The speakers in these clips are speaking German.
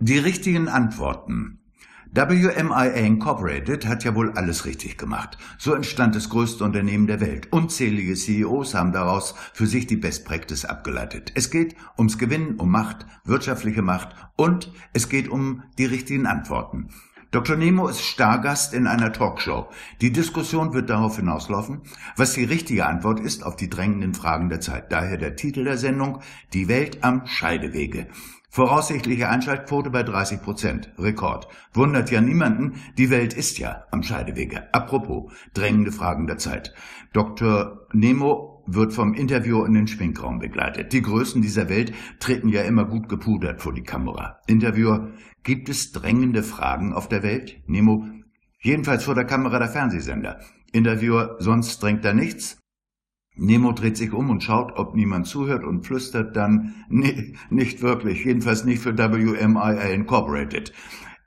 Die richtigen Antworten. WMIA Incorporated hat ja wohl alles richtig gemacht. So entstand das größte Unternehmen der Welt. Unzählige CEOs haben daraus für sich die Best Practice abgeleitet. Es geht ums Gewinnen, um Macht, wirtschaftliche Macht und es geht um die richtigen Antworten. Dr. Nemo ist Stargast in einer Talkshow. Die Diskussion wird darauf hinauslaufen, was die richtige Antwort ist auf die drängenden Fragen der Zeit. Daher der Titel der Sendung Die Welt am Scheidewege. Voraussichtliche Einschaltquote bei 30 Prozent. Rekord. Wundert ja niemanden, die Welt ist ja am Scheidewege. Apropos, drängende Fragen der Zeit. Dr. Nemo wird vom Interviewer in den Schminkraum begleitet. Die Größen dieser Welt treten ja immer gut gepudert vor die Kamera. Interviewer, gibt es drängende Fragen auf der Welt? Nemo, jedenfalls vor der Kamera der Fernsehsender. Interviewer, sonst drängt da nichts? Nemo dreht sich um und schaut, ob niemand zuhört und flüstert dann, nee, nicht wirklich, jedenfalls nicht für WMIA Incorporated.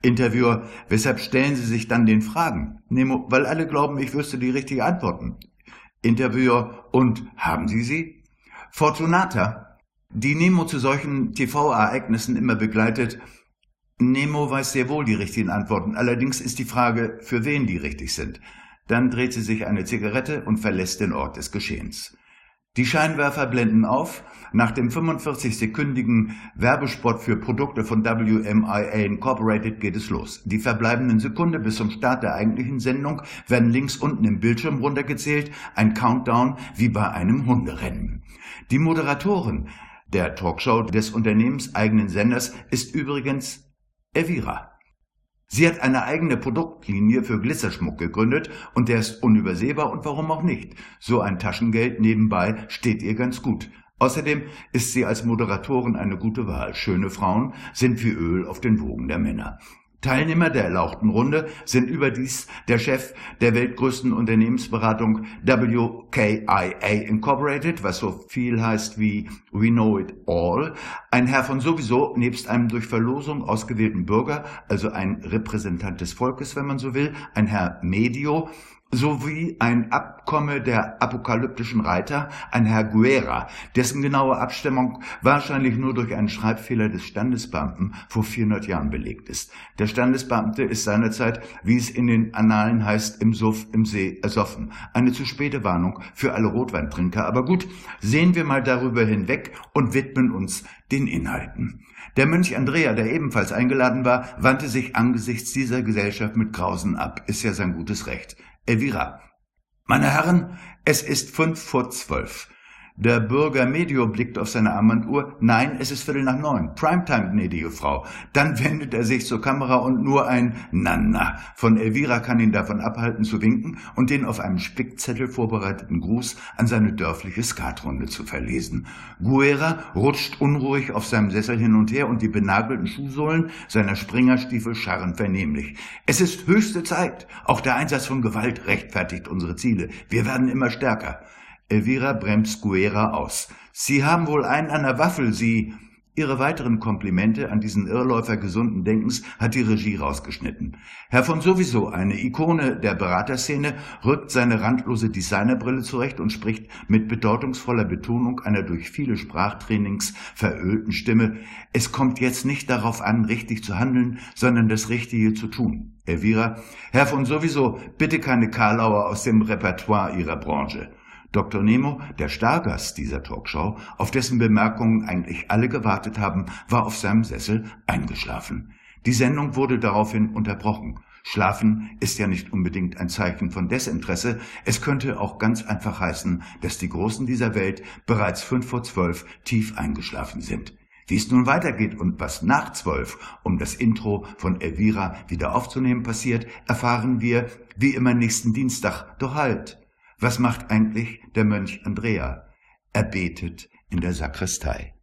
Interviewer, weshalb stellen Sie sich dann den Fragen? Nemo, weil alle glauben, ich wüsste die richtige Antworten. Interviewer, und haben Sie sie? Fortunata, die Nemo zu solchen TV-Ereignissen immer begleitet, Nemo weiß sehr wohl die richtigen Antworten, allerdings ist die Frage, für wen die richtig sind. Dann dreht sie sich eine Zigarette und verlässt den Ort des Geschehens. Die Scheinwerfer blenden auf. Nach dem 45-sekündigen Werbespot für Produkte von WMIA Incorporated geht es los. Die verbleibenden Sekunden bis zum Start der eigentlichen Sendung werden links unten im Bildschirm runtergezählt. Ein Countdown wie bei einem Hunderennen. Die Moderatorin der Talkshow des unternehmenseigenen Senders ist übrigens Evira. Sie hat eine eigene Produktlinie für Glitzerschmuck gegründet und der ist unübersehbar und warum auch nicht. So ein Taschengeld nebenbei steht ihr ganz gut. Außerdem ist sie als Moderatorin eine gute Wahl. Schöne Frauen sind wie Öl auf den Wogen der Männer. Teilnehmer der erlauchten Runde sind überdies der Chef der weltgrößten Unternehmensberatung WKIA Incorporated, was so viel heißt wie We Know It All, ein Herr von sowieso nebst einem durch Verlosung ausgewählten Bürger, also ein Repräsentant des Volkes, wenn man so will, ein Herr Medio, sowie ein Abkomme der apokalyptischen Reiter, ein Herr Guerra, dessen genaue Abstimmung wahrscheinlich nur durch einen Schreibfehler des Standesbeamten vor 400 Jahren belegt ist. Der Standesbeamte ist seinerzeit, wie es in den Annalen heißt, im Suff im See ersoffen. Eine zu späte Warnung für alle Rotweintrinker. Aber gut, sehen wir mal darüber hinweg und widmen uns den Inhalten. Der Mönch Andrea, der ebenfalls eingeladen war, wandte sich angesichts dieser Gesellschaft mit Grausen ab. Ist ja sein gutes Recht. Elvira. Meine Herren, es ist fünf vor zwölf. Der Bürger Medio blickt auf seine Armbanduhr. Nein, es ist Viertel nach neun. Primetime, gnädige Frau. Dann wendet er sich zur Kamera und nur ein Nana von Elvira kann ihn davon abhalten zu winken und den auf einem Spickzettel vorbereiteten Gruß an seine dörfliche Skatrunde zu verlesen. Guerra rutscht unruhig auf seinem Sessel hin und her und die benagelten Schuhsohlen seiner Springerstiefel scharren vernehmlich. Es ist höchste Zeit. Auch der Einsatz von Gewalt rechtfertigt unsere Ziele. Wir werden immer stärker. Elvira bremst Guerra aus. Sie haben wohl einen an der Waffel, Sie. Ihre weiteren Komplimente an diesen Irrläufer gesunden Denkens hat die Regie rausgeschnitten. Herr von Sowieso, eine Ikone der Beraterszene, rückt seine randlose Designerbrille zurecht und spricht mit bedeutungsvoller Betonung einer durch viele Sprachtrainings verölten Stimme. Es kommt jetzt nicht darauf an, richtig zu handeln, sondern das Richtige zu tun. Elvira, Herr von Sowieso, bitte keine Karlauer aus dem Repertoire Ihrer Branche. Dr. Nemo, der Stargast dieser Talkshow, auf dessen Bemerkungen eigentlich alle gewartet haben, war auf seinem Sessel eingeschlafen. Die Sendung wurde daraufhin unterbrochen. Schlafen ist ja nicht unbedingt ein Zeichen von Desinteresse. Es könnte auch ganz einfach heißen, dass die Großen dieser Welt bereits fünf vor zwölf tief eingeschlafen sind. Wie es nun weitergeht und was nach zwölf, um das Intro von Elvira wieder aufzunehmen passiert, erfahren wir wie immer nächsten Dienstag. Doch halt! Was macht eigentlich der Mönch Andrea? Er betet in der Sakristei.